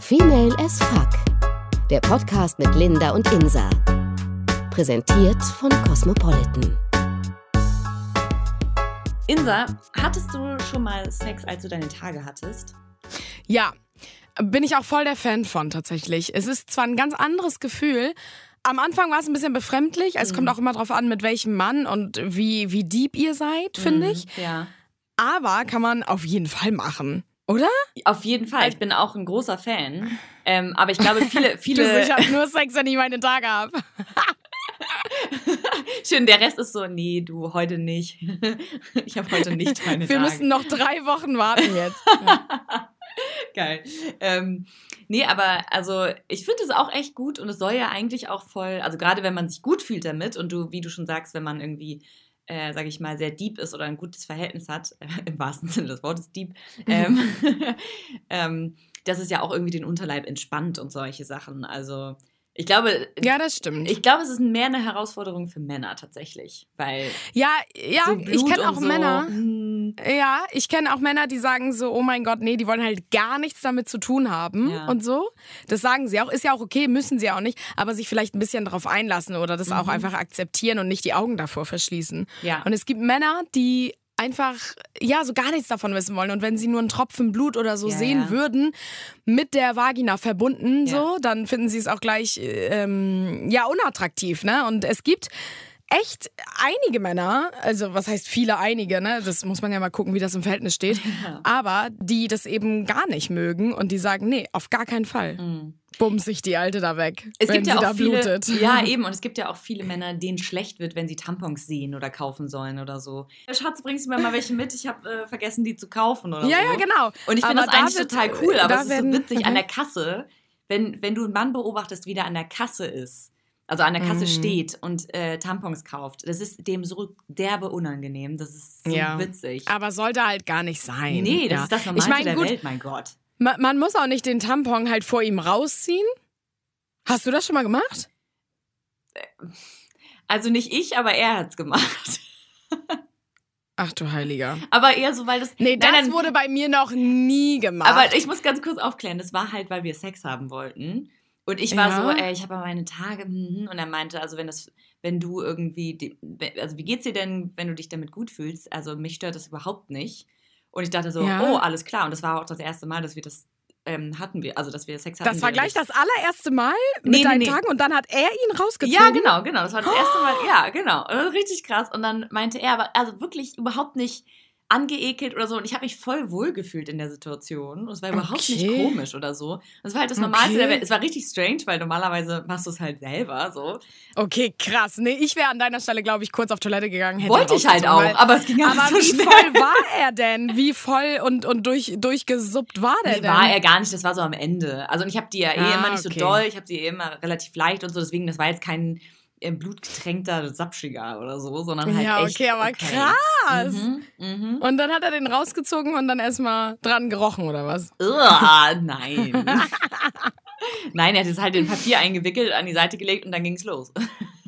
Female as Fuck. Der Podcast mit Linda und Insa. Präsentiert von Cosmopolitan. Insa, hattest du schon mal Sex, als du deine Tage hattest? Ja, bin ich auch voll der Fan von tatsächlich. Es ist zwar ein ganz anderes Gefühl. Am Anfang war es ein bisschen befremdlich. Also Es kommt auch immer drauf an, mit welchem Mann und wie, wie deep ihr seid, finde ich. Ja. Aber kann man auf jeden Fall machen. Oder? Auf jeden Fall. Ich bin auch ein großer Fan. Ähm, aber ich glaube, viele, Du, viele. ich habe nur Sex, wenn ich meine Tage habe. Schön, der Rest ist so, nee, du heute nicht. ich habe heute nicht meine Wir Tage. müssen noch drei Wochen warten jetzt. Geil. Ähm, nee, aber also ich finde es auch echt gut und es soll ja eigentlich auch voll, also gerade wenn man sich gut fühlt damit und du, wie du schon sagst, wenn man irgendwie, äh, sage ich mal, sehr deep ist oder ein gutes Verhältnis hat, äh, im wahrsten Sinne des Wortes deep, ähm, ähm, dass es ja auch irgendwie den Unterleib entspannt und solche Sachen. Also ich glaube, Ja, das stimmt. ich glaube, es ist mehr eine Herausforderung für Männer tatsächlich, weil ja, ja, so ich kenne auch so, Männer. hm, Ja, ich kenne auch Männer, die sagen so, oh mein Gott, nee, die wollen halt gar nichts damit zu tun haben Ja. und so. Das sagen sie auch. Ist ja auch okay, müssen sie auch nicht, aber sich vielleicht ein bisschen darauf einlassen oder das auch einfach akzeptieren und nicht die Augen davor verschließen. Mhm. Ja. Und es gibt Männer, die einfach, ja, so gar nichts davon wissen wollen. Und wenn sie nur einen Tropfen Blut oder so Ja, sehen ja. würden, mit der Vagina verbunden, Ja. so, dann finden sie es auch gleich, ähm, ja, unattraktiv, ne? Und es gibt echt einige Männer, also was heißt viele einige, ne? Das muss man ja mal gucken, wie das im Verhältnis steht. Aber die das eben gar nicht mögen und die sagen, nee, auf gar keinen Fall. Bums sich die Alte da weg, Mhm. Es wenn gibt sie ja da auch viele, blutet. ja eben, und es gibt ja auch viele Männer, denen schlecht wird, wenn sie Tampons sehen oder kaufen sollen oder so. Schatz, bringst du mir mal welche mit? Ich habe äh, vergessen, die zu kaufen oder Ja, so. ja, genau. Und ich finde das da eigentlich wird- total cool, aber es ist so witzig okay. an der Kasse, wenn, wenn du einen Mann beobachtest, wie der an der Kasse ist. Also an der Kasse Mhm. steht und äh, Tampons kauft. Das ist dem so derbe unangenehm. Das ist so Ja. witzig. Aber sollte halt gar nicht sein. nee, das ja. ist das Normalste ich mein, der gut, Welt, mein Gott. Ma man muss auch nicht den Tampon halt vor ihm rausziehen. Hast du das schon mal gemacht? Also nicht ich, aber er hat's gemacht. Ach du Heiliger. Aber eher so, weil das. Nee, das Nein, nein, wurde bei mir noch nie gemacht. Aber ich muss ganz kurz aufklären, das war halt, weil wir Sex haben wollten. Und ich war Ja. so, ey, ich habe aber meine Tage, mhm. und er meinte, also wenn das, wenn du irgendwie, also wie geht's dir denn, wenn du dich damit gut fühlst? Also mich stört das überhaupt nicht. Und ich dachte so, Ja. oh, alles klar. Und das war auch das erste Mal, dass wir das ähm, hatten wir, also dass wir Sex hatten. das war gleich ich- das allererste Mal mit Nee, deinen nee. Tagen und dann hat er ihn rausgezogen. Ja, genau, genau. Das war das erste Mal. Ja, genau. Richtig krass. Und dann meinte er, aber also wirklich überhaupt nicht angeekelt oder so. Und ich habe mich voll wohl gefühlt in der Situation. Und es war überhaupt nicht Okay. komisch oder so. Es war halt das Normalste der Okay. Welt. Es war richtig strange, weil normalerweise machst du es halt selber so. Okay, krass. Nee, ich wäre an deiner Stelle, glaube ich, kurz auf Toilette gegangen. Hätte Wollte ich halt auch. Aber es ging Aber so wie schnell. voll war er denn? Wie voll und, und durch, durchgesuppt war der Nee, denn? war er gar nicht, das war so am Ende. Also und ich habe die ja eh Ah, immer nicht so okay. doll, ich habe die eh immer relativ leicht und so, deswegen, das war jetzt kein blutgetränkter Sapschiger oder so, sondern halt ja, echt okay, aber krass. Mhm, mhm. Und dann hat er den rausgezogen und dann erstmal dran gerochen, oder was? Uah, nein. nein, er hat es halt in Papier eingewickelt, an die Seite gelegt und dann ging's los.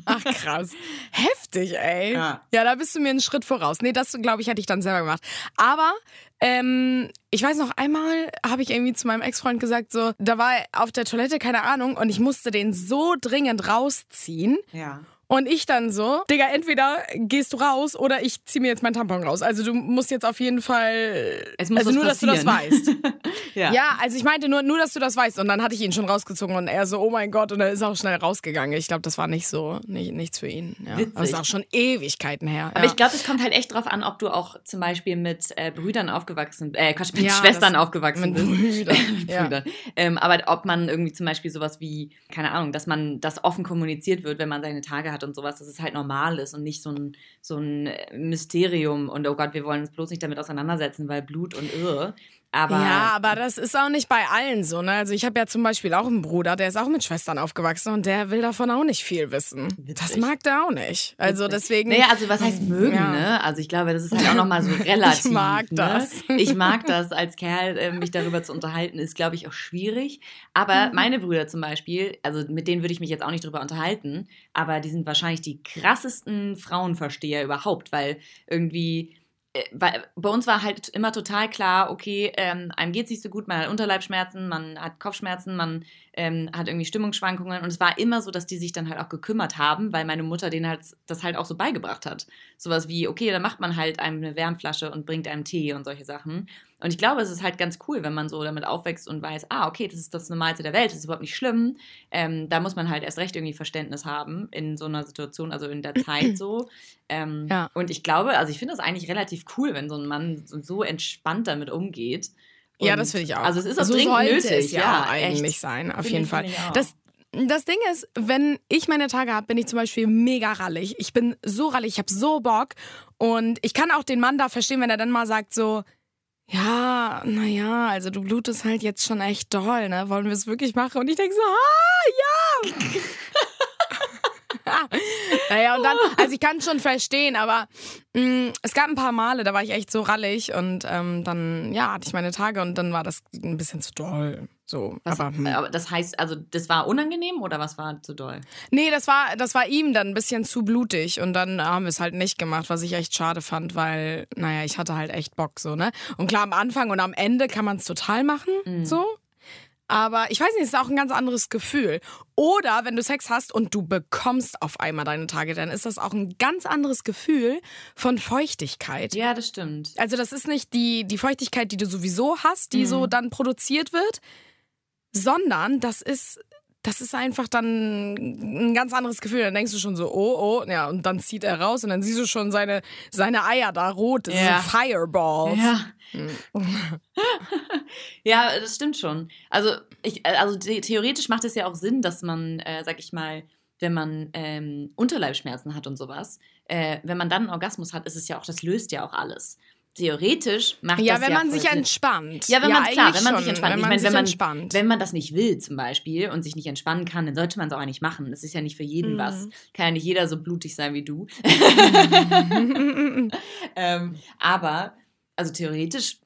Ach krass. Heftig, ey. Ja. Ja. da bist du mir einen Schritt voraus. Nee, das glaube ich, hätte ich dann selber gemacht. Aber ähm, ich weiß noch, einmal habe ich irgendwie zu meinem Ex-Freund gesagt, so, da war er auf der Toilette, keine Ahnung, und ich musste den so dringend rausziehen. Ja. Und ich dann so, Digga, entweder gehst du raus oder ich zieh mir jetzt meinen Tampon raus. Also du musst jetzt auf jeden Fall. Es muss also nur, dass du das weißt. ja. Ja, also ich meinte nur, nur, dass du das weißt. Und dann hatte ich ihn schon rausgezogen und er so, oh mein Gott, und er ist auch schnell rausgegangen. Ich glaube, das war nicht so, nicht, nichts für ihn. Ja. Witzig. Aber ist auch schon Ewigkeiten her. Aber ja. ich glaube, es kommt halt echt drauf an, ob du auch zum Beispiel mit äh, Brüdern aufgewachsen, äh, Quatsch, mit Ja, Schwestern das- aufgewachsen mit bist. Brüdern, Mit. Brüdern. Ähm, aber ob man irgendwie zum Beispiel sowas wie, keine Ahnung, dass man das offen kommuniziert wird, wenn man seine Tage hat und sowas, dass es halt normal ist und nicht so ein, so ein Mysterium und oh Gott, wir wollen uns bloß nicht damit auseinandersetzen, weil Blut und irre. Aber ja, aber das ist auch nicht bei allen so. Ne? Also ich habe ja zum Beispiel auch einen Bruder, der ist auch mit Schwestern aufgewachsen und der will davon auch nicht viel wissen. Witzig. Das mag der auch nicht. Also deswegen. Naja, also was heißt mögen, Ja. ne? Also ich glaube, das ist halt auch nochmal so relativ. Ich mag ne? das. Ich mag das als Kerl, äh, mich darüber zu unterhalten, ist, glaube ich, auch schwierig. Mhm. Aber meine Brüder zum Beispiel, also mit denen würde ich mich jetzt auch nicht drüber unterhalten, aber die sind wahrscheinlich die krassesten Frauenversteher überhaupt, weil irgendwie bei, bei uns war halt immer total klar, okay, ähm, einem geht es nicht so gut, man hat Unterleibschmerzen, man hat Kopfschmerzen, man ähm, hat irgendwie Stimmungsschwankungen und es war immer so, dass die sich dann halt auch gekümmert haben, weil meine Mutter denen halt das halt auch so beigebracht hat. Sowas wie, okay, dann macht man halt einem eine Wärmflasche und bringt einem Tee und solche Sachen. Und ich glaube, es ist halt ganz cool, wenn man so damit aufwächst und weiß, ah, okay, das ist das Normalste der Welt, das ist überhaupt nicht schlimm. Ähm, da muss man halt erst recht irgendwie Verständnis haben in so einer Situation, also in der Zeit so. Ähm, ja. Und ich glaube, also ich finde das eigentlich relativ cool, wenn so ein Mann so, so entspannt damit umgeht. Und ja, das finde ich auch. Also es ist auch so dringend nötig. Es ja, ja eigentlich echt. sein, auf jeden Fall. Das, das Ding ist, wenn ich meine Tage habe, bin ich zum Beispiel mega rallig. Ich bin so rallig, ich habe so Bock. Und ich kann auch den Mann da verstehen, wenn er dann mal sagt so, ja, naja, also du blutest halt jetzt schon echt doll, ne? Wollen wir es wirklich machen? Und ich denke so, ah, ja! naja, und dann, also ich kann es schon verstehen, aber mh, mm, es gab ein paar Male, da war ich echt so rallig und ähm, dann, ja, hatte ich meine Tage und dann war das ein bisschen zu doll. So, was, aber, hm. aber, das heißt, also das war unangenehm oder was war zu doll? Nee, das war, das war ihm dann ein bisschen zu blutig und dann haben wir es halt nicht gemacht, was ich echt schade fand, weil, naja, ich hatte halt echt Bock so, ne? Und klar, am Anfang und am Ende kann man es total machen, mhm. so. Aber ich weiß nicht, es ist auch ein ganz anderes Gefühl. Oder wenn du Sex hast und du bekommst auf einmal deine Tage, dann ist das auch ein ganz anderes Gefühl von Feuchtigkeit. Ja, das stimmt. Also das ist nicht die, die Feuchtigkeit, die du sowieso hast, die mhm. so dann produziert wird, sondern das ist das ist einfach dann ein ganz anderes Gefühl. Dann denkst du schon so, oh, oh, ja, und dann zieht er raus und dann siehst du schon seine, seine Eier da rot, das ja. Fireballs. Ja. Hm. ja, das stimmt schon. Also, ich, also theoretisch macht es ja auch Sinn, dass man, äh, sag ich mal, wenn man ähm, Unterleibschmerzen hat und sowas, äh, wenn man dann einen Orgasmus hat, ist es ja auch, das löst ja auch alles theoretisch macht ja, das wenn ja man sich entspannt. Ja, wenn ja, man klar, wenn man schon, sich entspannt. Wenn man, ich meine, wenn man entspannt. wenn man das nicht will zum Beispiel und sich nicht entspannen kann, dann sollte man es auch nicht machen. Das ist ja nicht für jeden mhm. was. Kann ja nicht jeder so blutig sein wie du. ähm, aber also theoretisch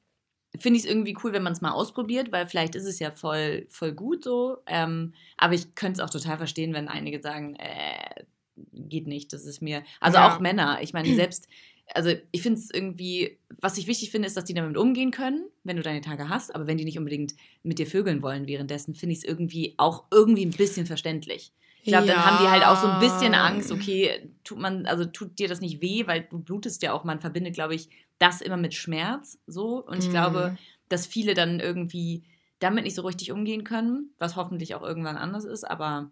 finde ich es irgendwie cool, wenn man es mal ausprobiert, weil vielleicht ist es ja voll voll gut so. Ähm, aber ich könnte es auch total verstehen, wenn einige sagen, äh, geht nicht. Das ist mir also ja. auch Männer. Ich meine selbst also ich finde es irgendwie, was ich wichtig finde, ist, dass die damit umgehen können, wenn du deine Tage hast, aber wenn die nicht unbedingt mit dir vögeln wollen währenddessen, finde ich es irgendwie auch irgendwie ein bisschen verständlich. Ich glaube, ja. dann haben die halt auch so ein bisschen Angst, okay, tut man, also tut dir das nicht weh, weil du blutest ja auch, man verbindet, glaube ich, das immer mit Schmerz so. Und ich mhm. glaube, dass viele dann irgendwie damit nicht so richtig umgehen können, was hoffentlich auch irgendwann anders ist, aber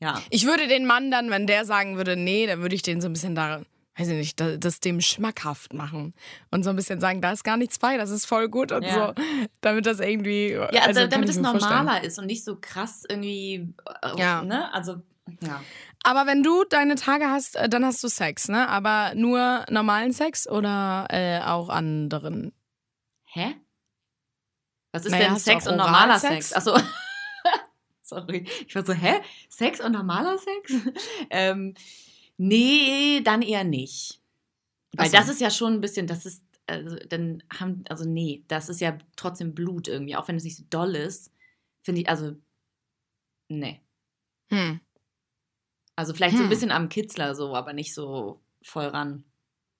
ja. Ich würde den Mann dann, wenn der sagen würde, nee, dann würde ich den so ein bisschen da weiß ich nicht, das dem schmackhaft machen und so ein bisschen sagen, da ist gar nichts bei, das ist voll gut und ja. so, damit das irgendwie. Ja, also, also damit es normaler vorstellen. ist und nicht so krass irgendwie. Äh, ja. Ne? Also, ja. Aber wenn du deine Tage hast, äh, dann hast du Sex, ne? Aber nur normalen Sex oder äh, auch anderen? Hä? Was ist naja, denn Sex und normaler Sex? Sex? Achso. Sorry. Ich war so, hä? Sex und normaler Sex? ähm, Nee, dann eher nicht. Weil so. das ist ja schon ein bisschen, das ist, also dann haben, also nee, das ist ja trotzdem Blut irgendwie, auch wenn es nicht so doll ist, finde ich, also, nee. Hm. Also vielleicht hm. so ein hm. bisschen am Kitzler so, aber nicht so voll ran.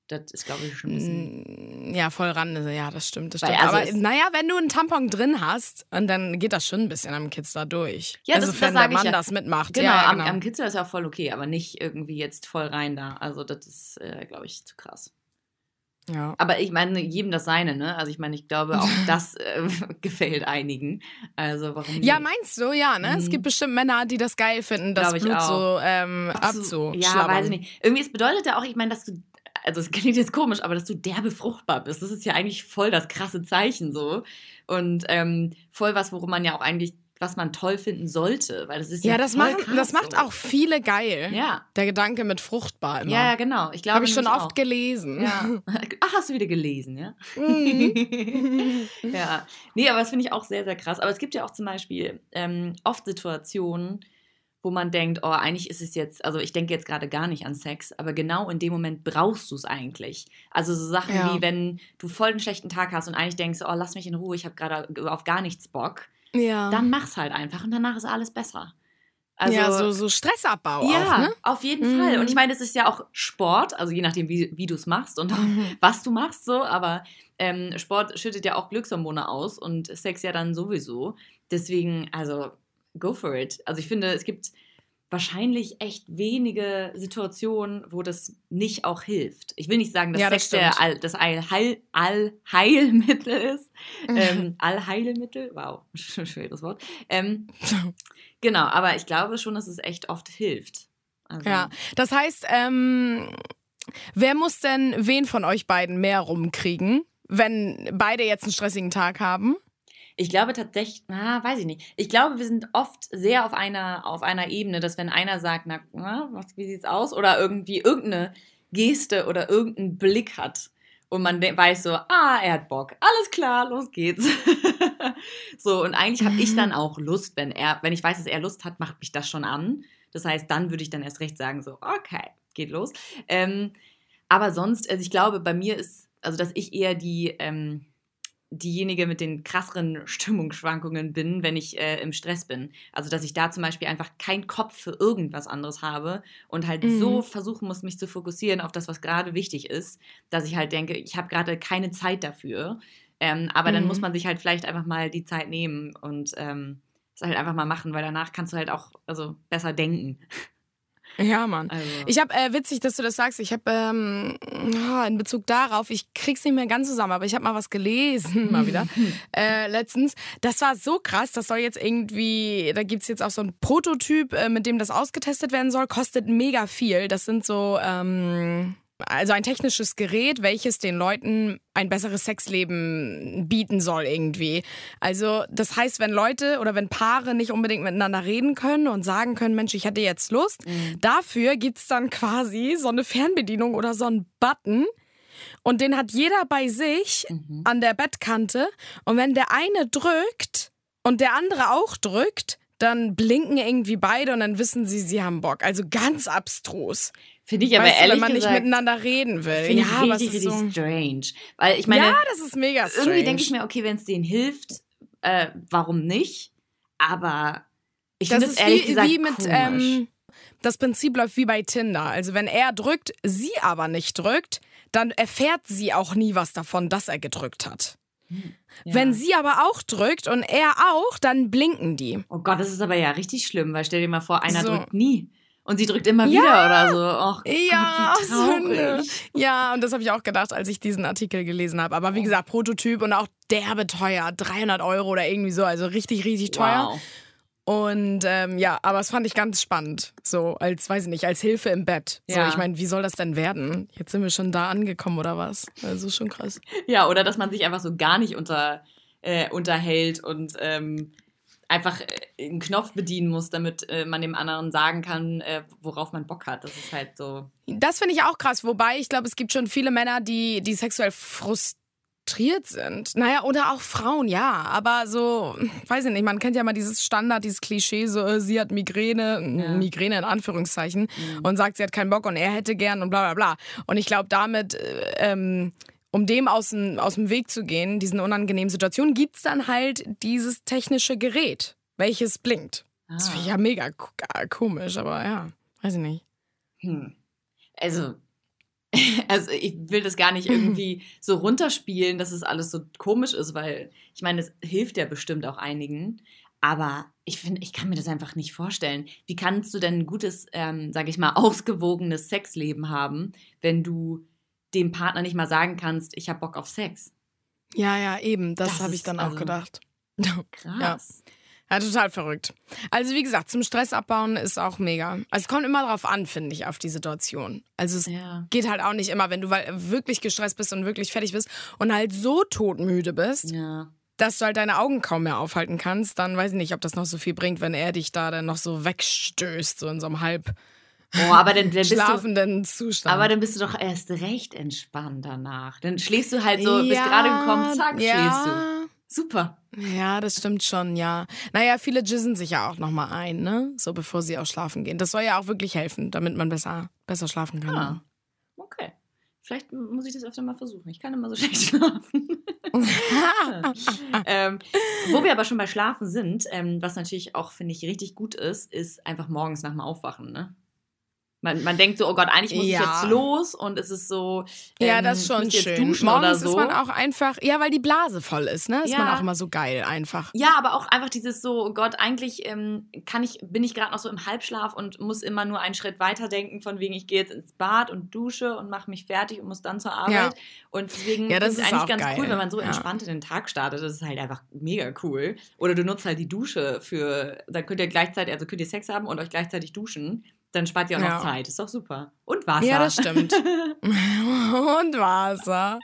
Das ist, glaube ich, schon ein bisschen. Mm, ja, voll ran. Ja, das stimmt. Das stimmt. Also Aber naja, wenn du einen Tampon drin hast, und dann geht das schon ein bisschen am Kitzler durch. Ja, das, also, wenn der Mann ja. das mitmacht. Genau, ja, genau. Am, am Kitzler ist ja auch voll okay, aber nicht irgendwie jetzt voll rein da. Also, das ist, äh, glaube ich, zu krass. Ja. Aber ich meine, jedem das seine, ne? Also ich meine, ich glaube, auch das äh, gefällt einigen. Also warum Ja, meinst du, ja, ne? Mhm. Es gibt bestimmt Männer, die das geil finden, das Blut so ähm, abzuschlabbern. Ja, weiß ich nicht. Irgendwie, es bedeutet ja auch, ich meine, dass du also es klingt jetzt komisch, aber dass du derbe fruchtbar bist, das ist ja eigentlich voll das krasse Zeichen so. Und ähm, voll was, worum man ja auch eigentlich was man toll finden sollte, weil das ist ja, ja das macht das macht so. auch viele geil. Ja. Der Gedanke mit fruchtbar immer. Ja, ja genau. Ich glaube, habe ich schon oft auch. gelesen. Ja. Ach, hast du wieder gelesen, ja? Mhm. ja. Nee, aber das finde ich auch sehr, sehr krass. Aber es gibt ja auch zum Beispiel ähm, oft Situationen, wo man denkt, oh, eigentlich ist es jetzt, also ich denke jetzt gerade gar nicht an Sex, aber genau in dem Moment brauchst du es eigentlich. Also so Sachen ja. wie, wenn du voll einen schlechten Tag hast und eigentlich denkst, oh, lass mich in Ruhe, ich habe gerade auf gar nichts Bock, ja. dann mach's halt einfach und danach ist alles besser. Also, ja, so, so Stressabbau ja, auch, ne? auf jeden mhm. Fall. Und ich meine, es ist ja auch Sport, also je nachdem, wie, wie du es machst und mhm. was du machst, so, aber ähm, Sport schüttet ja auch Glückshormone aus und Sex ja dann sowieso. Deswegen, also, go for it. Also ich finde, es gibt wahrscheinlich echt wenige Situationen, wo das nicht auch hilft. Ich will nicht sagen, dass ja, das Sex der All, das Allheil, Allheilmittel ist. ähm, Allheilmittel, wow, schweres Wort. Ähm, genau, aber ich glaube schon, dass es echt oft hilft. Also, ja, das heißt, ähm, wer muss denn wen von euch beiden mehr rumkriegen, wenn beide jetzt einen stressigen Tag haben? Ich glaube tatsächlich, na, weiß ich nicht. Ich glaube, wir sind oft sehr auf einer, auf einer Ebene, dass wenn einer sagt, na, na was, wie sieht's aus? Oder irgendwie irgendeine Geste oder irgendeinen Blick hat und man weiß so, ah, er hat Bock, alles klar, los geht's. so, und eigentlich habe ich dann auch Lust, wenn er, wenn ich weiß, dass er Lust hat, macht mich das schon an. Das heißt, dann würde ich dann erst recht sagen, so, okay, geht los. Ähm, aber sonst, also ich glaube, bei mir ist, also dass ich eher die, ähm, diejenige mit den krasseren Stimmungsschwankungen bin, wenn ich äh, im Stress bin. Also, dass ich da zum Beispiel einfach keinen Kopf für irgendwas anderes habe und halt mhm. so versuchen muss, mich zu fokussieren auf das, was gerade wichtig ist, dass ich halt denke, ich habe gerade keine Zeit dafür. Ähm, aber mhm. dann muss mhm. man sich halt vielleicht einfach mal die Zeit nehmen und ähm, es halt einfach mal machen, weil danach kannst du halt auch also besser denken. Ja, Mann. Also. Ich habe, äh, witzig, dass du das sagst, ich habe ähm, in Bezug darauf, ich krieg's nicht mehr ganz zusammen, aber ich habe mal was gelesen, mal wieder, äh, letztens. Das war so krass, das soll jetzt irgendwie, da gibt's jetzt auch so ein Prototyp, äh, mit dem das ausgetestet werden soll, kostet mega viel. Das sind so, ähm, also ein technisches Gerät, welches den Leuten ein besseres Sexleben bieten soll irgendwie. Also das heißt, wenn Leute oder wenn Paare nicht unbedingt miteinander reden können und sagen können, Mensch, ich hätte jetzt Lust, mhm. dafür gibt's dann quasi so eine Fernbedienung oder so einen Button. Und den hat jeder bei sich mhm. an der Bettkante. Und wenn der eine drückt und der andere auch drückt, dann blinken irgendwie beide und dann wissen sie, sie haben Bock. Also ganz abstrus. Finde ich aber weißt ehrlich du, wenn man gesagt, nicht miteinander reden will. Finde ja, ich richtig, richtig so strange. Weil ich meine, ja, das ist mega strange. Irgendwie denke ich mir, okay, wenn es denen hilft, äh, warum nicht? Aber ich finde es ehrlich wie, gesagt wie mit, ähm, das Prinzip läuft wie bei Tinder. Also wenn er drückt, sie aber nicht drückt, dann erfährt sie auch nie was davon, dass er gedrückt hat. Hm, ja. Wenn sie aber auch drückt und er auch, dann blinken die. Oh Gott, das ist aber ja richtig schlimm, weil stell dir mal vor, einer so. drückt nie. Und sie drückt immer ja. wieder oder so. Och, ja, Gott, traurig. Ja, und das habe ich auch gedacht, als ich diesen Artikel gelesen habe. Aber wie gesagt, Prototyp und auch derbe teuer. 300 Euro oder irgendwie so. Also richtig, richtig teuer. Wow. Und ähm, ja, aber es fand ich ganz spannend. So als, weiß ich nicht, als Hilfe im Bett. So, ja. ich meine, wie soll das denn werden? Jetzt sind wir schon da angekommen oder was? Also schon krass. Ja, oder dass man sich einfach so gar nicht unter, äh, unterhält und ähm, einfach äh, einen Knopf bedienen muss, damit äh, man dem anderen sagen kann, äh, worauf man Bock hat. Das ist halt so. Das finde ich auch krass. Wobei ich glaube, es gibt schon viele Männer, die, die sexuell frustriert sind. Naja, oder auch Frauen, ja. Aber so, weiß ich nicht, man kennt ja mal dieses Standard, dieses Klischee, so, äh, sie hat Migräne, ja. Migräne in Anführungszeichen, mhm. und sagt, sie hat keinen Bock und er hätte gern und bla bla bla. Und ich glaube, damit. Äh, ähm, um dem aus dem, aus dem Weg zu gehen, diesen unangenehmen Situationen, gibt es dann halt dieses technische Gerät, welches blinkt. Ah. Das finde ich ja mega komisch, aber ja, weiß ich nicht. Hm. Also, also ich will das gar nicht irgendwie so runterspielen, dass es alles so komisch ist, weil ich meine, es hilft ja bestimmt auch einigen. Aber ich finde, ich kann mir das einfach nicht vorstellen. Wie kannst du denn ein gutes, ähm, sage ich mal, ausgewogenes Sexleben haben, wenn du dem Partner nicht mal sagen kannst, ich habe Bock auf Sex. Ja, ja, eben. Das, das habe ich dann also auch gedacht. Krass. Ja. Ja, total verrückt. Also wie gesagt, zum Stress abbauen ist auch mega. Also es kommt immer darauf an, finde ich, auf die Situation. Also es ja. geht halt auch nicht immer, wenn du wirklich gestresst bist und wirklich fertig bist und halt so todmüde bist, ja. dass du halt deine Augen kaum mehr aufhalten kannst, dann weiß ich nicht, ob das noch so viel bringt, wenn er dich da dann noch so wegstößt, so in so einem halb Oh, aber dann, dann bist schlafenden du, Zustand. Aber dann bist du doch erst recht entspannt danach. Dann schläfst du halt so, ja, bist gerade gekommen, zack, ja. schläfst du. Super. Ja, das stimmt schon, ja. Naja, viele jizzen sich ja auch nochmal ein, ne? So bevor sie auch schlafen gehen. Das soll ja auch wirklich helfen, damit man besser, besser schlafen kann. Ah, okay. Vielleicht muss ich das öfter mal versuchen. Ich kann immer so schlecht schlafen. ähm, wo wir aber schon bei Schlafen sind, ähm, was natürlich auch, finde ich, richtig gut ist, ist einfach morgens nach dem Aufwachen. Ne? Man, man denkt so, oh Gott, eigentlich muss ja. ich jetzt los und es ist so. Ähm, ja, das ist schon schön. Morgens so. ist man auch einfach, ja, weil die Blase voll ist, ne? Ist ja. man auch immer so geil einfach. Ja, aber auch einfach dieses so, oh Gott, eigentlich ähm, kann ich, bin ich gerade noch so im Halbschlaf und muss immer nur einen Schritt weiter denken, von wegen, ich gehe jetzt ins Bad und dusche und mache mich fertig und muss dann zur Arbeit. Ja. Und deswegen ja, das ist es eigentlich ganz geil. cool, wenn man so entspannt in den Tag startet. Das ist halt einfach mega cool. Oder du nutzt halt die Dusche für, dann könnt ihr gleichzeitig, also könnt ihr Sex haben und euch gleichzeitig duschen. Dann spart ihr auch ja. noch Zeit. Ist doch super. Und Wasser. Ja, das stimmt. und Wasser.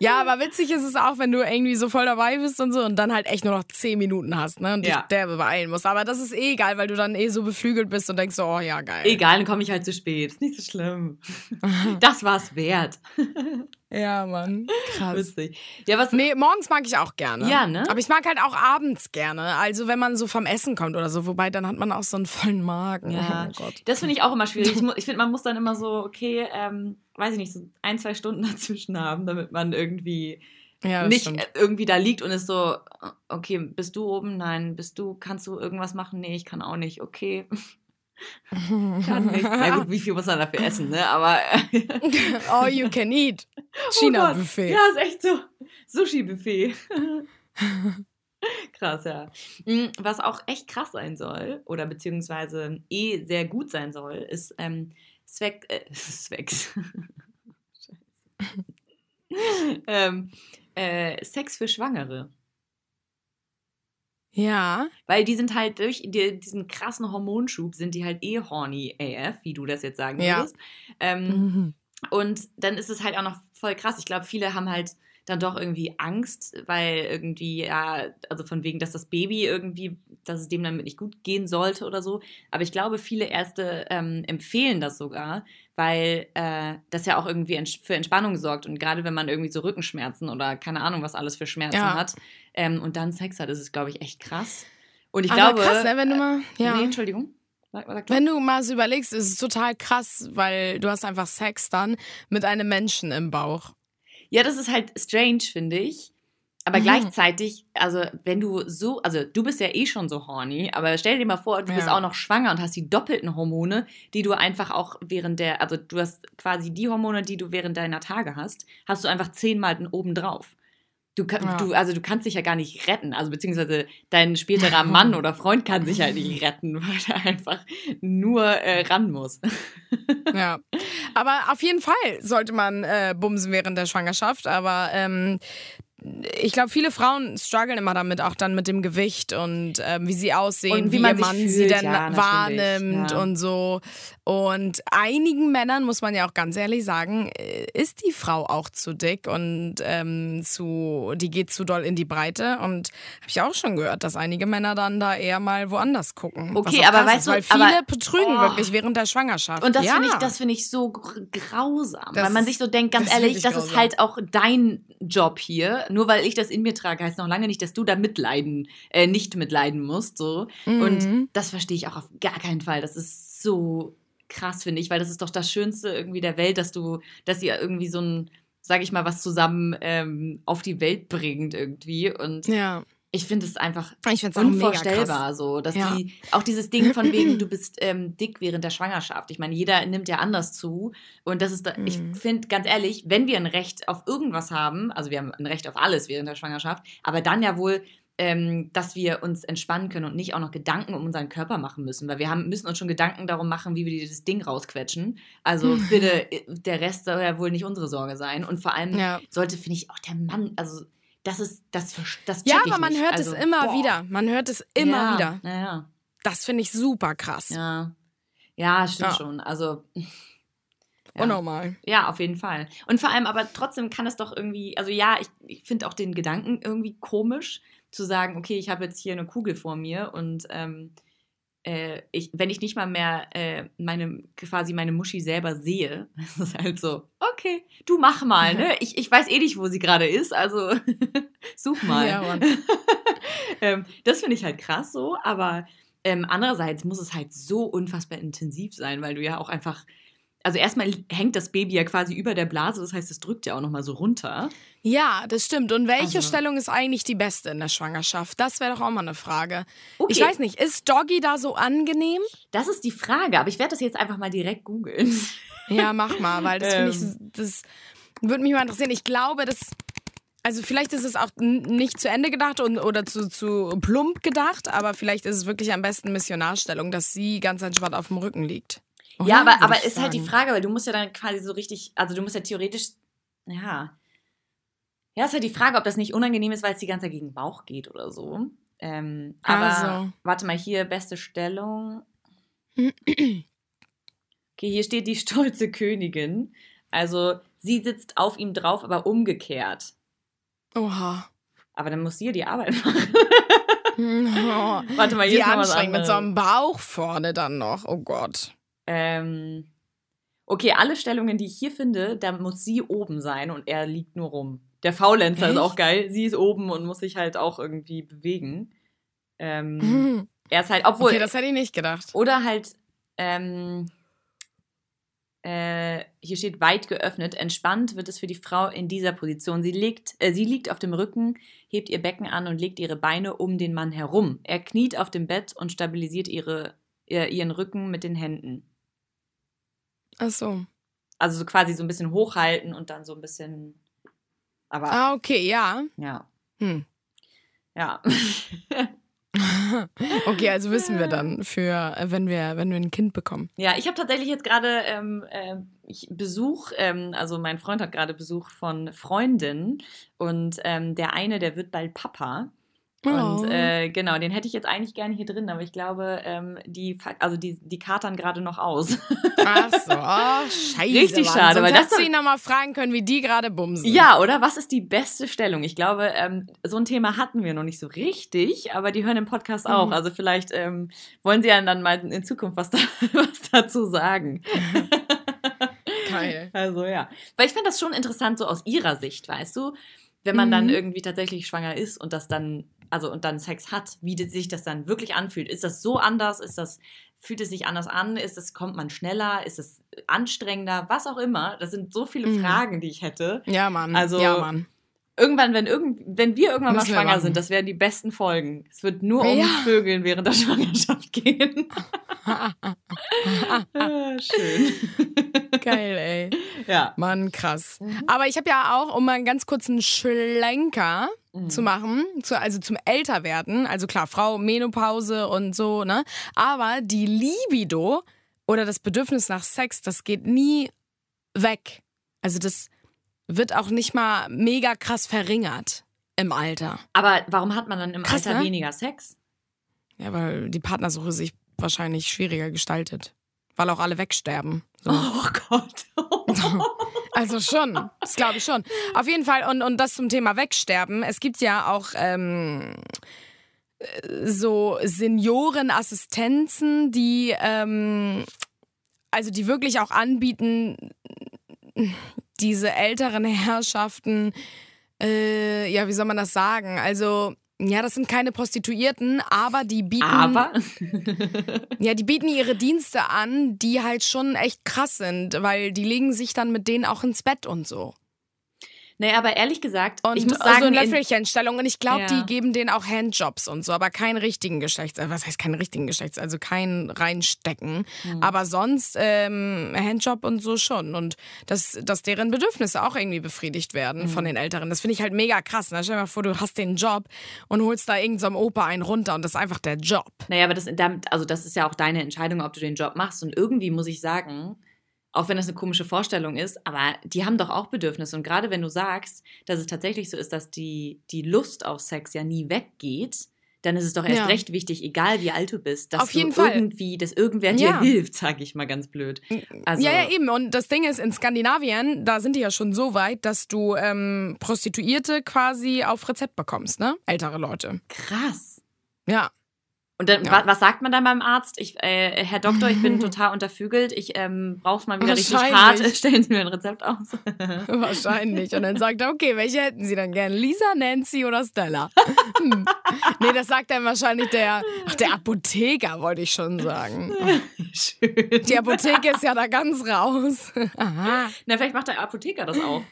Ja, aber witzig ist es auch, wenn du irgendwie so voll dabei bist und so und dann halt echt nur noch zehn Minuten hast, ne? Und dich ja. derbe beeilen musst. Aber das ist eh egal, weil du dann eh so beflügelt bist und denkst so, oh ja, geil. Egal, dann komme ich halt zu spät. Ist nicht so schlimm. das war's wert. Ja, Mann. Krass. Witzig. Ja, was nee, morgens mag ich auch gerne. Ja, ne? Aber ich mag halt auch abends gerne. Also wenn man so vom Essen kommt oder so. Wobei, dann hat man auch so einen vollen Magen. Ja, oh Gott. Das finde ich auch immer schwierig. Ich, ich finde, man muss dann immer so, okay, ähm, weiß ich nicht, so ein, zwei Stunden dazwischen haben, damit man irgendwie ja, nicht stimmt. irgendwie da liegt und ist so, okay, bist du oben? Nein. Bist du, kannst du irgendwas machen? Nee, ich kann auch nicht. Okay. Kann nicht. Na gut, wie viel muss man dafür essen, ne? Aber. All you can eat. Oh China-Buffet. Oh ja, ist echt so. Sushi-Buffet. krass, ja. Hm, was auch echt krass sein soll, oder beziehungsweise eh sehr gut sein soll, ist ähm, Zweck, äh, Zwecks. ähm, äh, Sex für Schwangere. Ja. Weil die sind halt durch die, diesen krassen Hormonschub, sind die halt eh horny AF, wie du das jetzt sagen würdest. Ja. Ähm, mhm. Und dann ist es halt auch noch voll krass. Ich glaube, viele haben halt dann doch irgendwie Angst, weil irgendwie, ja, also von wegen, dass das Baby irgendwie, dass es dem damit nicht gut gehen sollte oder so. Aber ich glaube, viele Ärzte ähm, empfehlen das sogar, weil äh, das ja auch irgendwie ents für Entspannung sorgt. Und gerade wenn man irgendwie so Rückenschmerzen oder keine Ahnung, was alles für Schmerzen ja. hat ähm, und dann Sex hat, ist es, glaube ich, echt krass. Und ich Aber glaube. Krass, ne, wenn du mal. Ja. Nee, Entschuldigung. Wenn du mal so überlegst, ist es total krass, weil du hast einfach Sex dann mit einem Menschen im Bauch. Ja, das ist halt strange, finde ich. Aber mhm. gleichzeitig, also wenn du so, also du bist ja eh schon so horny, aber stell dir mal vor, du ja. bist auch noch schwanger und hast die doppelten Hormone, die du einfach auch während der, also du hast quasi die Hormone, die du während deiner Tage hast, hast du einfach zehnmal obendrauf. Du, ja. du, also du kannst dich ja gar nicht retten, also beziehungsweise dein späterer Mann oder Freund kann sich halt nicht retten, weil er einfach nur äh, ran muss. Ja, aber auf jeden Fall sollte man äh, bumsen während der Schwangerschaft, aber ähm, ich glaube, viele Frauen strugglen immer damit, auch dann mit dem Gewicht und ähm, wie sie aussehen, und wie, wie ihr Mann sie denn ja, wahrnimmt ja. und so. Und einigen Männern, muss man ja auch ganz ehrlich sagen, äh, ist die Frau auch zu dick und ähm, zu, die geht zu doll in die Breite. Und habe ich auch schon gehört, dass einige Männer dann da eher mal woanders gucken. Okay, aber weißt ist, du, weil viele aber, betrügen oh. wirklich während der Schwangerschaft. Und das ja. finde ich, das ich so grausam, das weil man sich so denkt, ganz ehrlich, das grausam. ist halt auch dein Job hier nur weil ich das in mir trage, heißt noch lange nicht, dass du da mitleiden, äh, nicht mitleiden musst. So. Mhm. Und das verstehe ich auch auf gar keinen Fall. Das ist so krass, finde ich, weil das ist doch das Schönste irgendwie der Welt, dass du, dass ihr irgendwie so ein, sag ich mal, was zusammen ähm, auf die Welt bringt irgendwie. Und ja ich finde es einfach unvorstellbar, so, dass ja. die auch dieses Ding von wegen, du bist ähm, dick während der Schwangerschaft. Ich meine, jeder nimmt ja anders zu und das ist, da, mhm. ich finde ganz ehrlich, wenn wir ein Recht auf irgendwas haben, also wir haben ein Recht auf alles während der Schwangerschaft, aber dann ja wohl ähm, dass wir uns entspannen können und nicht auch noch Gedanken um unseren Körper machen müssen, weil wir haben, müssen uns schon Gedanken darum machen, wie wir dieses Ding rausquetschen. Also bitte, äh, der Rest soll ja wohl nicht unsere Sorge sein. Und vor allem ja. sollte, finde ich, auch der Mann, also das ist, das, das Ja, aber man nicht. hört also, es immer boah. wieder. Man hört es immer ja, wieder. Ja. Das finde ich super krass. Ja. Ja, stimmt ja. schon. Also. Ja. Unnormal. Ja, auf jeden Fall. Und vor allem, aber trotzdem kann es doch irgendwie, also ja, ich, ich finde auch den Gedanken irgendwie komisch, zu sagen, okay, ich habe jetzt hier eine Kugel vor mir und ähm, äh, ich, wenn ich nicht mal mehr äh, meine, quasi meine Muschi selber sehe, ist es halt so, okay, du mach mal, ne? Ich, ich weiß eh nicht, wo sie gerade ist, also such mal. Ja, ähm, das finde ich halt krass so, aber ähm, andererseits muss es halt so unfassbar intensiv sein, weil du ja auch einfach also erstmal hängt das Baby ja quasi über der Blase, das heißt, es drückt ja auch nochmal so runter. Ja, das stimmt. Und welche Also- Stellung ist eigentlich die beste in der Schwangerschaft? Das wäre doch auch mal eine Frage. Okay. Ich weiß nicht, ist Doggy da so angenehm? Das ist die Frage, aber ich werde das jetzt einfach mal direkt googeln. Ja, mach mal, weil das finde ich, Ähm. das würde mich mal interessieren. Ich glaube, das, also vielleicht ist es auch nicht zu Ende gedacht und, oder zu, zu plump gedacht, aber vielleicht ist es wirklich am besten Missionarstellung, dass sie ganz entspannt auf dem Rücken liegt. Oder? Ja, aber, aber ist halt die sagen. Frage, weil du musst ja dann quasi so richtig, also du musst ja theoretisch, ja. Ja, ist halt die Frage, ob das nicht unangenehm ist, weil es die ganze Zeit gegen den Bauch geht oder so. Ähm, aber Also. warte mal, hier beste Stellung. Okay, hier steht die stolze Königin. Also sie sitzt auf ihm drauf, aber umgekehrt. Oha. Aber dann muss sie ja die Arbeit machen. Oh. Warte mal, hier Wie ist noch was anstrengend mit so anderes. einem Bauch vorne dann noch. Oh Gott. Ähm, okay, alle Stellungen, die ich hier finde, da muss sie oben sein und er liegt nur rum. Der Faulenzer ist Echt? auch geil. Sie ist oben und muss sich halt auch irgendwie bewegen. Ähm, Mhm. er ist halt, obwohl. Okay, das hätte ich nicht gedacht. oder halt, ähm, äh, hier steht weit geöffnet. Entspannt wird es für die Frau in dieser Position. Sie liegt, äh, sie liegt auf dem Rücken, hebt ihr Becken an und legt ihre Beine um den Mann herum. Er kniet auf dem Bett und stabilisiert ihre, ihr, ihren Rücken mit den Händen. Ach so. Also so quasi so ein bisschen hochhalten und dann so ein bisschen. Aber Ah, okay, ja. ja. Hm. Ja. Okay, also wissen wir dann für, äh, wenn wir, wenn wir ein Kind bekommen. Ja, ich habe tatsächlich jetzt gerade ähm, äh, Besuch, ähm, also mein Freund hat gerade Besuch von Freundinnen und ähm, der eine, der wird bald Papa. Oh. Und äh, genau, den hätte ich jetzt eigentlich gerne hier drin, aber ich glaube, ähm, die, also die, die katern gerade noch aus. Ach so, oh, scheiße. Richtig Mann. schade, Sonst weil das hättest du doch- ihn noch mal fragen können, wie die gerade bumsen. ja, oder? Was ist die beste Stellung? Ich glaube, ähm, so ein Thema hatten wir noch nicht so richtig, aber die hören im Podcast auch. Mhm. Also vielleicht ähm, wollen sie ja dann mal in Zukunft was, da, was dazu sagen. Geil. Also ja. Weil ich finde das schon interessant, so aus ihrer Sicht, weißt du, wenn man dann Mhm. irgendwie tatsächlich schwanger ist und das dann, also und dann Sex hat, wie sich das dann wirklich anfühlt. Ist das so anders? Ist das, fühlt es sich anders an? Ist es, kommt man schneller? Ist es anstrengender? Was auch immer. Das sind so viele Mhm. Fragen, die ich hätte. Ja, Mann. Also- ja, Mann. Irgendwann, wenn, irgend, wenn wir irgendwann Müssen mal schwanger sind, das werden die besten Folgen. Es wird nur um Ja. Vögeln während der Schwangerschaft gehen. Schön. Geil, ey. Ja. Mann, krass. Aber ich habe ja auch, um mal einen ganz kurzen Schlenker Mhm. zu machen, zu, also zum Älterwerden, also klar, Frau, Menopause und so, ne? Aber die Libido oder das Bedürfnis nach Sex, das geht nie weg. Also das wird auch nicht mal mega krass verringert im Alter. Aber warum hat man dann im Krass, Alter ne? weniger Sex? Ja, weil die Partnersuche sich wahrscheinlich schwieriger gestaltet. Weil auch alle wegsterben. So. Oh Gott. Also schon, das glaube ich schon. Auf jeden Fall, und, und das zum Thema Wegsterben. Es gibt ja auch ähm, äh, so Seniorenassistenzen, die, ähm, also die wirklich auch anbieten, diese älteren Herrschaften, äh, ja, wie soll man das sagen? Also, ja, das sind keine Prostituierten, aber die bieten. Aber Ja, die bieten ihre Dienste an, die halt schon echt krass sind, weil die legen sich dann mit denen auch ins Bett und so. Nee, aber ehrlich gesagt, Und ich muss so sagen, in in, Löffelchenstellung. Und ich glaube, Ja. die geben denen auch Handjobs und so, aber keinen richtigen Geschlechts. äh, Was heißt keinen richtigen Geschlechts? Also kein reinstecken. Hm. Aber sonst ähm, Handjob und so schon. Und dass, dass deren Bedürfnisse auch irgendwie befriedigt werden Hm. von den Älteren. Das finde ich halt mega krass. Ne? Stell dir mal vor, du hast den Job und holst da irgendeinem Opa einen runter und das ist einfach der Job. naja, aber das, also das ist ja auch deine Entscheidung, ob du den Job machst. Und irgendwie muss ich sagen, auch wenn das eine komische Vorstellung ist, aber die haben doch auch Bedürfnisse. Und gerade wenn du sagst, dass es tatsächlich so ist, dass die, die Lust auf Sex ja nie weggeht, dann ist es doch erst Ja. recht wichtig, egal wie alt du bist, dass Auf jeden Fall. irgendwie, dass irgendwer Ja. dir hilft, sag ich mal ganz blöd. Also, ja, ja, eben. Und das Ding ist, in Skandinavien, da sind die ja schon so weit, dass du ähm, Prostituierte quasi auf Rezept bekommst, ne? Ältere Leute. krass. Ja. Und dann, Ja. wa- was sagt man dann beim Arzt? Ich, äh, Herr Doktor, ich bin total unterfügelt. Ich ähm, brauche mal wieder richtig hart. Stellen Sie mir ein Rezept aus. Wahrscheinlich. Und dann sagt er, okay, welche hätten Sie dann gern? Lisa, Nancy oder Stella? Hm. Nee, das sagt dann wahrscheinlich der, ach, der Apotheker, wollte ich schon sagen. Schön. Die Apotheke ist ja da ganz raus. Aha. Na, vielleicht macht der Apotheker das auch.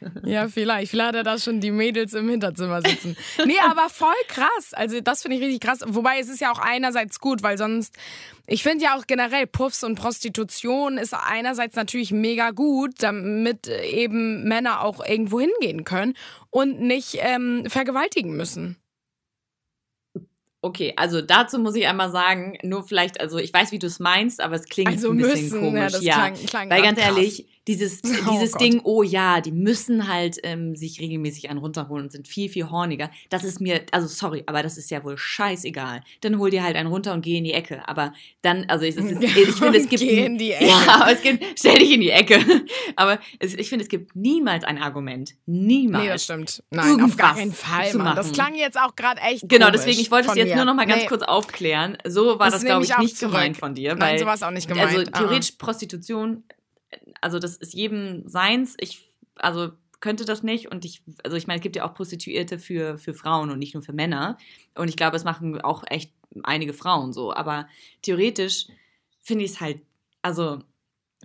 Ja, vielleicht. Vielleicht hat er da schon die Mädels im Hinterzimmer sitzen. Nee, aber voll krass. Also, das finde ich richtig krass. Wobei, es ist ja auch einerseits gut, weil sonst, ich finde ja auch generell Puffs und Prostitution ist einerseits natürlich mega gut, damit eben Männer auch irgendwo hingehen können und nicht ähm, vergewaltigen müssen. Okay, also dazu muss ich einmal sagen, nur vielleicht, also ich weiß, wie du es meinst, aber es klingt Also ein bisschen müssen, komisch. ja, das klang- klang Weil ganz krass. ehrlich, dieses, Oh dieses Gott. Ding, oh ja, die müssen halt ähm, sich regelmäßig einen runterholen und sind viel, viel horniger. Das ist mir, also sorry, aber das ist ja wohl scheißegal. Dann hol dir halt einen runter und geh in die Ecke. Aber dann, also ich, es ist, ich finde, es gibt. geh in die Ecke. Ja, aber es gibt, stell dich in die Ecke. Aber es, ich finde, es gibt niemals ein Argument. Niemals. Nee, das stimmt. Nein, auf gar keinen Fall, Mann. Das klang jetzt auch gerade echt Genau, deswegen, ich wollte es jetzt mir. nur noch mal ganz Nee. kurz aufklären. So war Das das, glaube ich nicht zurück. gemeint von dir. Nein, weil, so war es auch nicht gemeint. Also Ah. theoretisch Prostitution, also das ist jedem seins. Ich, also könnte das nicht. Und ich, also ich meine, es gibt ja auch Prostituierte für, für Frauen und nicht nur für Männer. Und ich glaube, es machen auch echt einige Frauen so. Aber theoretisch finde ich es halt, also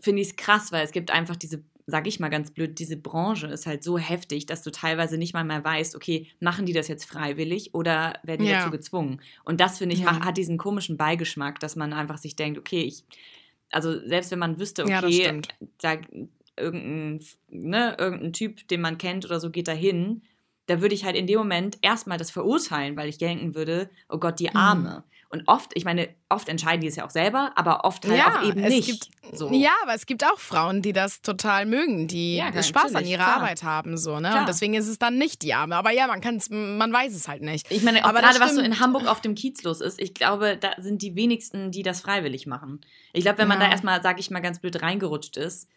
finde ich es krass, weil es gibt einfach diese, sag ich mal ganz blöd, diese Branche ist halt so heftig, dass du teilweise nicht mal mehr weißt, okay, machen die das jetzt freiwillig oder werden die Ja. dazu gezwungen? Und das, finde ich, Ja. hat diesen komischen Beigeschmack, dass man einfach sich denkt, okay, ich, also selbst wenn man wüsste, Ja, okay, stimmt. da irgendein, ne, irgendein Typ, den man kennt oder so, geht da hin, da würde ich halt in dem Moment erstmal das verurteilen, weil ich denken würde, oh Gott, die Arme. Und oft, ich meine, oft entscheiden die es ja auch selber, aber oft halt Ja, auch eben nicht. gibt- so. Ja, aber es gibt auch Frauen, die das total mögen, die Ja, Spaß an ihrer klar. Arbeit haben, so, ne? Klar. Und deswegen ist es dann nicht die Arme. Aber ja, man kann man weiß es halt nicht. Ich meine, Aber gerade was so in Hamburg auf dem Kiez los ist, ich glaube, da sind die wenigsten, die das freiwillig machen. Ich glaube, wenn man Ja. da erstmal, sag ich mal, ganz blöd reingerutscht ist,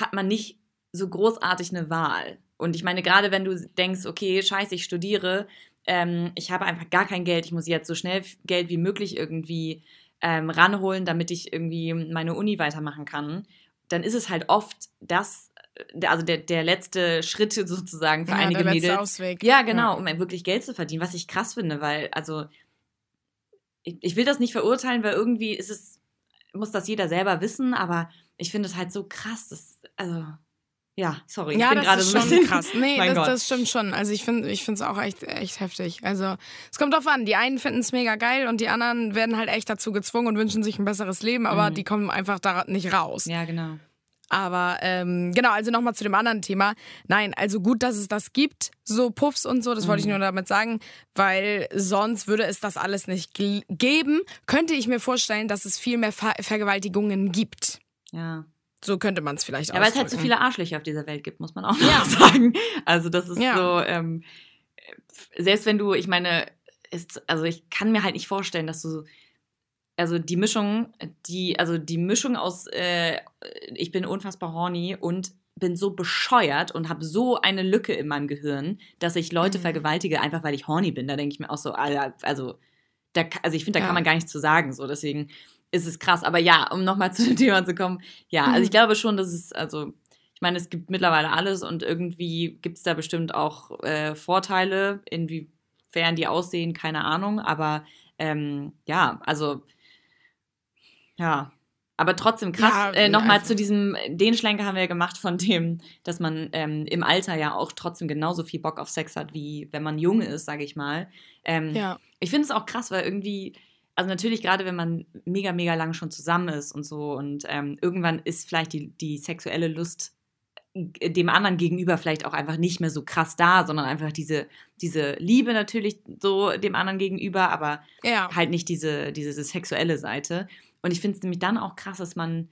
hat man nicht so großartig eine Wahl. Und ich meine, gerade wenn du denkst, okay, scheiße, ich studiere, ähm, ich habe einfach gar kein Geld, ich muss jetzt so schnell Geld wie möglich irgendwie ähm, ranholen, damit ich irgendwie meine Uni weitermachen kann, dann ist es halt oft das, äh, also der, der letzte Schritt sozusagen für ja, einige der letzte Mädels. Ausweg. Ja, genau, um wirklich Geld zu verdienen, was ich krass finde, weil, also, ich, ich will das nicht verurteilen, weil irgendwie ist es, muss das jeder selber wissen, aber ich finde es halt so krass, dass, also, ja, sorry, Ja, ich bin das gerade ist so ein bisschen krass. Nee, Mein das, Gott. das stimmt schon. Also ich finde ich es auch echt, echt heftig. Also es kommt drauf an. Die einen finden es mega geil und die anderen werden halt echt dazu gezwungen und wünschen sich ein besseres Leben, aber Mhm. die kommen einfach da nicht raus. Ja, genau. Aber ähm, genau, also nochmal zu dem anderen Thema. Nein, also gut, dass es das gibt, so Puffs und so, das wollte ich Mhm. nur damit sagen, weil sonst würde es das alles nicht geben. Könnte ich mir vorstellen, dass es viel mehr Ver Vergewaltigungen gibt. Ja. So könnte man es vielleicht Ja, weil es halt so viele Arschlöcher auf dieser Welt gibt, muss man auch Ja. sagen. Also das ist Ja. so, ähm, selbst wenn du, ich meine, ist, also ich kann mir halt nicht vorstellen, dass du, also die Mischung, die, also die Mischung aus, äh, ich bin unfassbar horny und bin so bescheuert und habe so eine Lücke in meinem Gehirn, dass ich Leute Mhm. vergewaltige, einfach weil ich horny bin. Da denke ich mir auch so, Alter, also, da, also ich finde, da Ja. kann man gar nichts zu sagen, so deswegen ist es krass. Aber ja, um nochmal zu dem Thema zu kommen, ja, also Mhm. ich glaube schon, dass es, also, ich meine, es gibt mittlerweile alles und irgendwie gibt es da bestimmt auch äh, Vorteile, inwiefern die aussehen, keine Ahnung, aber ähm, ja, also, ja. Aber trotzdem krass, Ja, äh, nochmal einfach- zu diesem, den Schlenker haben wir ja gemacht von dem, dass man ähm, im Alter ja auch trotzdem genauso viel Bock auf Sex hat, wie wenn man jung ist, sage ich mal. Ähm, Ja. ich finde es auch krass, weil irgendwie, also natürlich gerade wenn man mega, mega lang schon zusammen ist und so und ähm, irgendwann ist vielleicht die, die sexuelle Lust äh, dem anderen gegenüber vielleicht auch einfach nicht mehr so krass da, sondern einfach diese, diese Liebe natürlich so dem anderen gegenüber, aber Ja. halt nicht diese, diese sexuelle Seite. Und ich finde es nämlich dann auch krass, dass man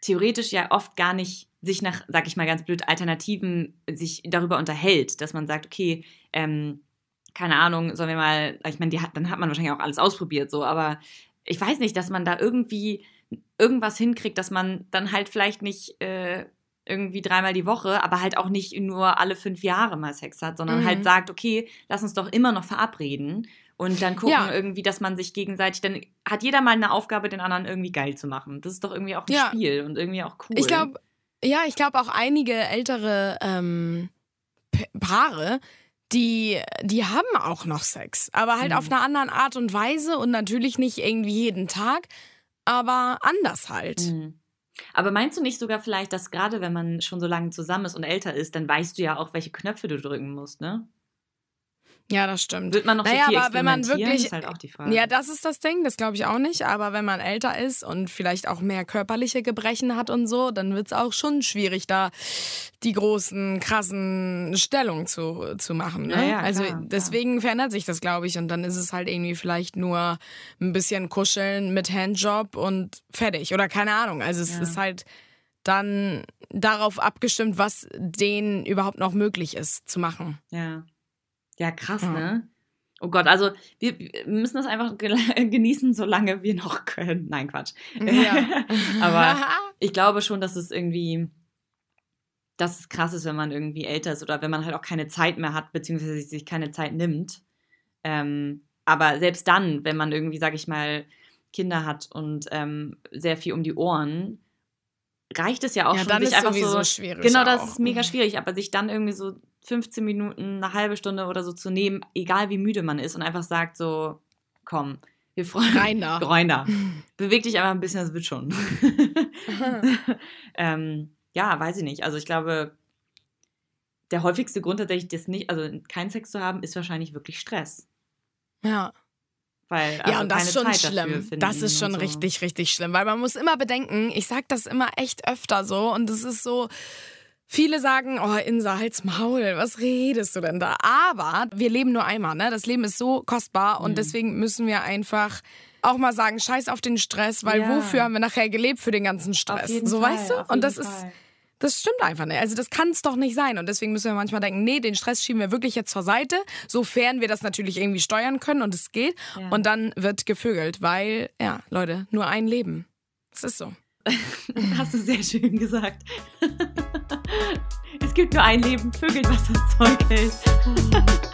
theoretisch ja oft gar nicht sich nach, sag ich mal ganz blöd, Alternativen sich darüber unterhält, dass man sagt, okay, ähm, keine Ahnung, sollen wir mal, ich meine, die hat, dann hat man wahrscheinlich auch alles ausprobiert, so, aber ich weiß nicht, dass man da irgendwie irgendwas hinkriegt, dass man dann halt vielleicht nicht äh, irgendwie dreimal die Woche, aber halt auch nicht nur alle fünf Jahre mal Sex hat, sondern Mhm. halt sagt, okay, lass uns doch immer noch verabreden Und dann gucken Ja. irgendwie, dass man sich gegenseitig, dann hat jeder mal eine Aufgabe, den anderen irgendwie geil zu machen. Das ist doch irgendwie auch ein Ja. Spiel und irgendwie auch cool. Ich glaube, ja, ich glaube auch einige ältere ähm, Paare, die, die haben auch noch Sex. Aber halt Mhm. auf einer anderen Art und Weise und natürlich nicht irgendwie jeden Tag, aber anders halt. Mhm. Aber meinst du nicht sogar vielleicht, dass gerade wenn man schon so lange zusammen ist und älter ist, dann weißt du ja auch, welche Knöpfe du drücken musst, ne? Ja, das stimmt. Wird man noch Naja, so viel aber wenn man wirklich- ist halt auch die Frage. Ja, das ist das Ding, das glaube ich auch nicht. Aber wenn man älter ist und vielleicht auch mehr körperliche Gebrechen hat und so, dann wird es auch schon schwierig, da die großen, krassen Stellungen zu, zu machen. Ne? Ja, ja, also klar, klar. deswegen verändert sich das, glaube ich. Und dann ist es halt irgendwie vielleicht nur ein bisschen Kuscheln mit Handjob und fertig. Oder keine Ahnung. Also es Ja. ist halt dann darauf abgestimmt, was denen überhaupt noch möglich ist zu machen. Ja. Ja, krass, Ja. ne? Oh Gott, also wir, müssen das einfach ge genießen, solange wir noch können. Nein, Quatsch. Ja. Aber ich glaube schon, dass es irgendwie, dass es krass ist, wenn man irgendwie älter ist oder wenn man halt auch keine Zeit mehr hat, beziehungsweise sich keine Zeit nimmt. Ähm, aber selbst dann, wenn man irgendwie, sag ich mal, Kinder hat und ähm, sehr viel um die Ohren, reicht es ja auch ja, schon, dann sich ist einfach sowieso so schwierig. Genau, das auch. ist mega schwierig, aber sich dann irgendwie so 15 Minuten, eine halbe Stunde oder so zu nehmen, egal wie müde man ist und einfach sagt so, komm, wir freuen Rein da. Rein da. Beweg dich einfach ein bisschen, das wird schon. ähm, ja, weiß ich nicht. Also ich glaube, der häufigste Grund tatsächlich, das nicht, also keinen Sex zu haben, ist wahrscheinlich wirklich Stress. Ja. Weil, ja, also und das ist schon Zeit schlimm. Das ist schon so. richtig, richtig schlimm. Weil man muss immer bedenken, ich sag das immer echt öfter so und es ist so. Viele sagen, oh Insa, halt's Maul, was redest du denn da? Aber wir leben nur einmal, ne? Das Leben ist so kostbar und Mhm. deswegen müssen wir einfach auch mal sagen, scheiß auf den Stress, weil Ja. wofür haben wir nachher gelebt für den ganzen Stress? so Fall, weißt du? Und das ist das stimmt einfach nicht. Also das kann es doch nicht sein. Und deswegen müssen wir manchmal denken, nee, den Stress schieben wir wirklich jetzt zur Seite, sofern wir das natürlich irgendwie steuern können und es geht. Ja. Und dann wird gevögelt, weil, ja, Leute, nur ein Leben. Das ist so. Hast du sehr schön gesagt. es gibt nur ein Leben, Vögel, was das Zeug hält.